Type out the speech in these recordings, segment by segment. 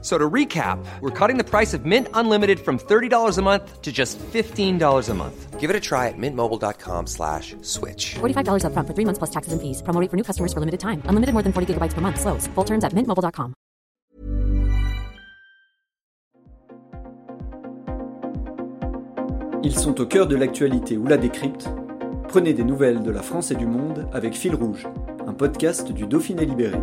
So to recap, we're cutting the price of Mint Unlimited from $30 a month to just $15 a month. Give it a try at mintmobile.com slash switch. $45 upfront for three months plus taxes and fees. Promo rate for new customers for limited time. Unlimited more than 40 gigabytes per month. Slows. Full terms at mintmobile.com. Ils sont au cœur de l'actualité ou la décrypte. Prenez des nouvelles de la France et du monde avec Fil Rouge, un podcast du Dauphiné Libéré.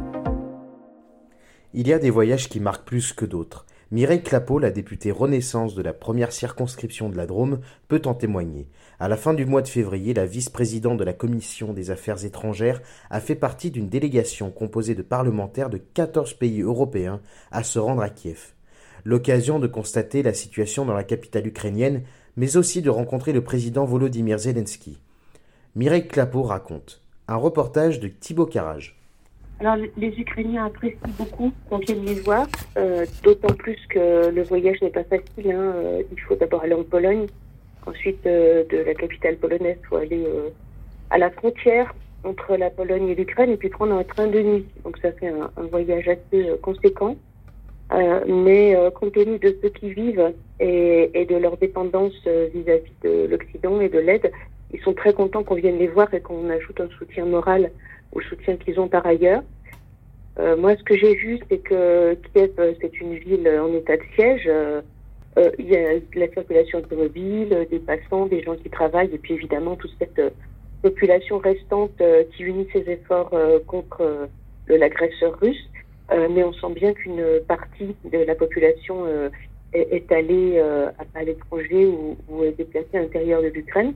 Il y a des voyages qui marquent plus que d'autres. Mireille Clapeau, la députée Renaissance de la première circonscription de la Drôme, peut en témoigner. À la fin du mois de février, la vice-présidente de la Commission des Affaires étrangères a fait partie d'une délégation composée de parlementaires de 14 pays européens à se rendre à Kiev. L'occasion de constater la situation dans la capitale ukrainienne, mais aussi de rencontrer le président Volodymyr Zelensky. Mireille Clapeau raconte. Un reportage de Thibaut Carrage. Alors, les Ukrainiens apprécient beaucoup qu'on vienne les voir, euh, d'autant plus que le voyage n'est pas facile. Hein. Euh, il faut d'abord aller en Pologne, ensuite euh, de la capitale polonaise, il faut aller à la frontière entre la Pologne et l'Ukraine, et puis prendre un train de nuit. Donc ça fait un, voyage assez conséquent. mais compte tenu de ceux qui vivent et, et de leur dépendance vis-à-vis de l'Occident et de l'aide, ils sont très contents qu'on vienne les voir et qu'on ajoute un soutien moral au soutien qu'ils ont par ailleurs. Euh, moi, ce que j'ai vu, c'est que Kiev, euh, c'est une ville en état de siège. Euh, il y a la circulation automobile, des passants, des gens qui travaillent, et puis évidemment toute cette population restante qui unit ses efforts contre l'agresseur russe. mais on sent bien qu'une partie de la population est, allée à, l'étranger ou, ou est déplacée à l'intérieur de l'Ukraine.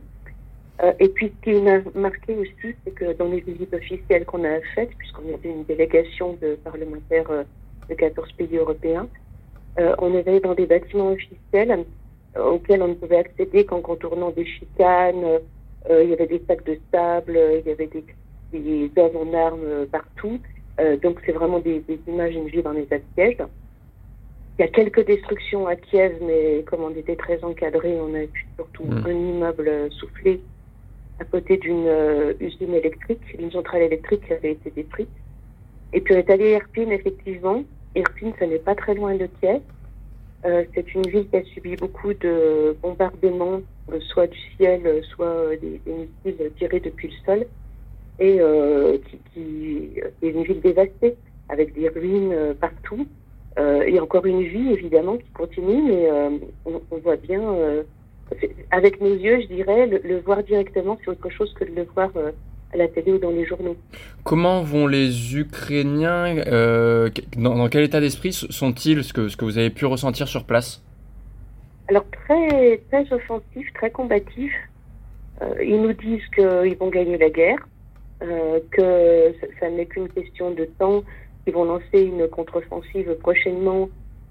Euh, et puis, ce qui m'a marqué aussi, c'est que dans les visites officielles qu'on a faites, puisqu'on était une délégation de parlementaires euh, de 14 pays européens, euh, on est allé dans des bâtiments officiels auxquels on ne pouvait accéder qu'en contournant des chicanes. il y avait des sacs de sable, il y avait des, des hommes en armes partout. donc, c'est vraiment des, des, images une vie dans les siège. Il y a quelques destructions à Kiev, mais comme on était très encadré, on a vu surtout mmh. un immeuble soufflé à côté d'une euh, usine électrique, une centrale électrique qui avait été détruite. Et puis on est allé à Irpine, effectivement. Irpine, ce n'est pas très loin de Kiev. Euh, c'est une ville qui a subi beaucoup de bombardements, euh, soit du ciel, soit des, missiles tirés depuis le sol, et qui, est une ville dévastée, avec des ruines partout. et encore une vie, évidemment, qui continue, mais on, voit bien avec nos yeux, je dirais, le, voir directement, c'est autre chose que de le voir euh, à la télé ou dans les journaux. Comment vont les Ukrainiens euh, dans, quel état d'esprit sont-ils, ce que, ce que vous avez pu ressentir sur place? Alors, très, très offensifs, très combatifs. Euh, ils nous disent qu'ils vont gagner la guerre, que ça n'est qu'une question de temps, qu'ils vont lancer une contre-offensive prochainement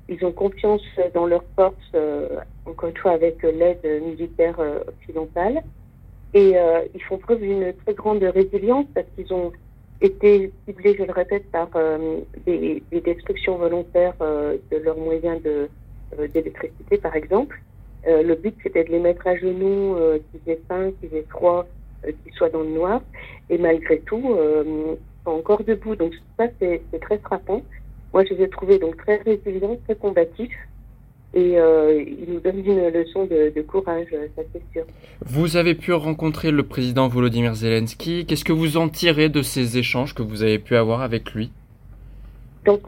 ils ont confiance dans leurs forces, euh, encore une fois avec l'aide militaire euh, occidentale. Et euh, ils font preuve d'une très grande résilience parce qu'ils ont été ciblés, je le répète, par des, des, destructions volontaires de leurs moyens d'électricité, par exemple. le but, c'était de les mettre à genoux, qu'ils aient faim, qu'ils aient froid, qu'ils soient dans le noir. Et malgré tout, ils sont encore debout. Donc ça, c'est très frappant. Moi, je les ai trouvés donc très résilients, très combatifs. Et euh, ils nous donnent une leçon de, courage, ça c'est sûr. Vous avez pu rencontrer le président Volodymyr Zelensky. Qu'est-ce que vous en tirez de ces échanges que vous avez pu avoir avec lui? Donc,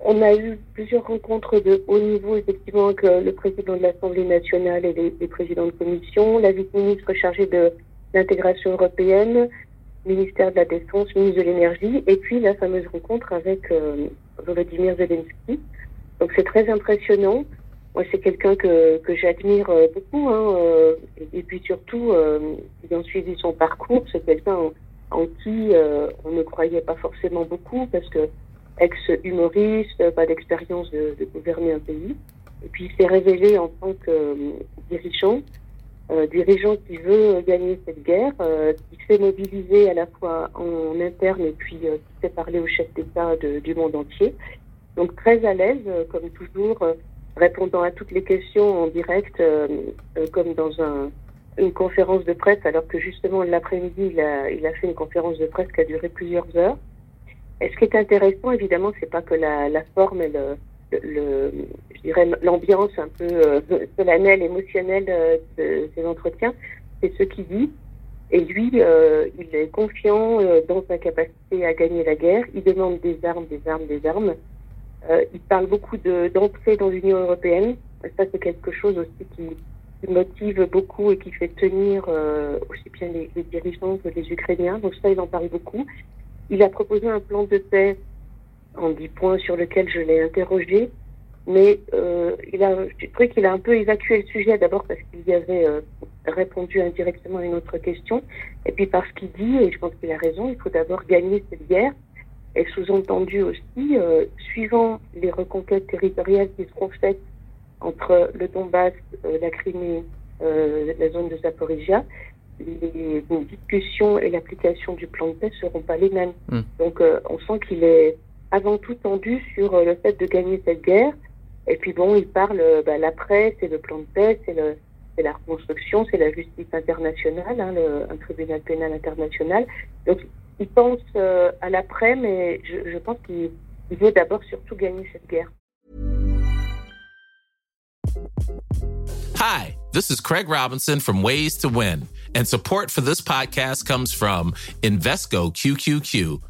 on a eu plusieurs rencontres de haut niveau, effectivement, avec euh, le président de l'Assemblée nationale et les, les présidents de commission, la vice-ministre chargée de l'intégration européenne, ministère de la Défense, ministre de l'Énergie, et puis la fameuse rencontre avec euh, Volodymyr Zelensky. Donc c'est très impressionnant. Moi, c'est quelqu'un que, que j'admire euh, beaucoup. Hein, euh, et, puis surtout, euh, ayant suivi son parcours, c'est quelqu'un en, qui on ne croyait pas forcément beaucoup parce que ex-humoriste, pas d'expérience de, de, gouverner un pays. Et puis il s'est révélé en tant que dirigeant euh, dirigeant qui veut gagner cette guerre, euh, qui fait mobiliser à la fois en interne et puis euh, qui fait parler aux chefs d'État du monde entier. Donc très à l'aise, comme toujours, répondant à toutes les questions en direct, comme dans un, une conférence de presse, alors que justement l'après-midi, il a, fait une conférence de presse qui a duré plusieurs heures. Et ce qui est intéressant, évidemment, c'est pas que la, forme et le, je dirais l'ambiance un peu euh, solennelle, émotionnelle euh, de ces entretiens, c'est ce qu'il dit. Et lui, euh, il est confiant dans sa capacité à gagner la guerre. Il demande des armes, des armes, des armes. Il parle beaucoup d'entrée dans l'Union européenne. Ça, c'est quelque chose aussi qui, qui, motive beaucoup et qui fait tenir aussi bien les, les dirigeants que les Ukrainiens. Donc ça, il en parle beaucoup. Il a proposé un plan de paix en dix points sur lequel je l'ai interrogé, mais euh, il a, je trouvais qu'il a un peu évacué le sujet d'abord parce qu'il y avait euh, répondu indirectement à une autre question, et puis parce qu'il dit, et je pense qu'il a raison, il faut d'abord gagner cette guerre, et sous-entendu aussi, euh, suivant les reconquêtes territoriales qui seront faites entre le Donbass, la Crimée, la zone de Zaporizhia, les discussions et l'application du plan de paix seront pas les mêmes. Mm. Donc on sent qu'il est avant tout tendu sur le fait de gagner cette guerre. Et puis bon, il parle, euh, bah, l'après, c'est le plan de paix, c'est la reconstruction, c'est la justice internationale, hein, un tribunal pénal international. Donc il pense euh, à l'après, mais je, pense qu'il il veut d'abord surtout gagner cette guerre. Hi, this is Craig Robinson from Ways to Win, and support for this podcast comes from Invesco QQQ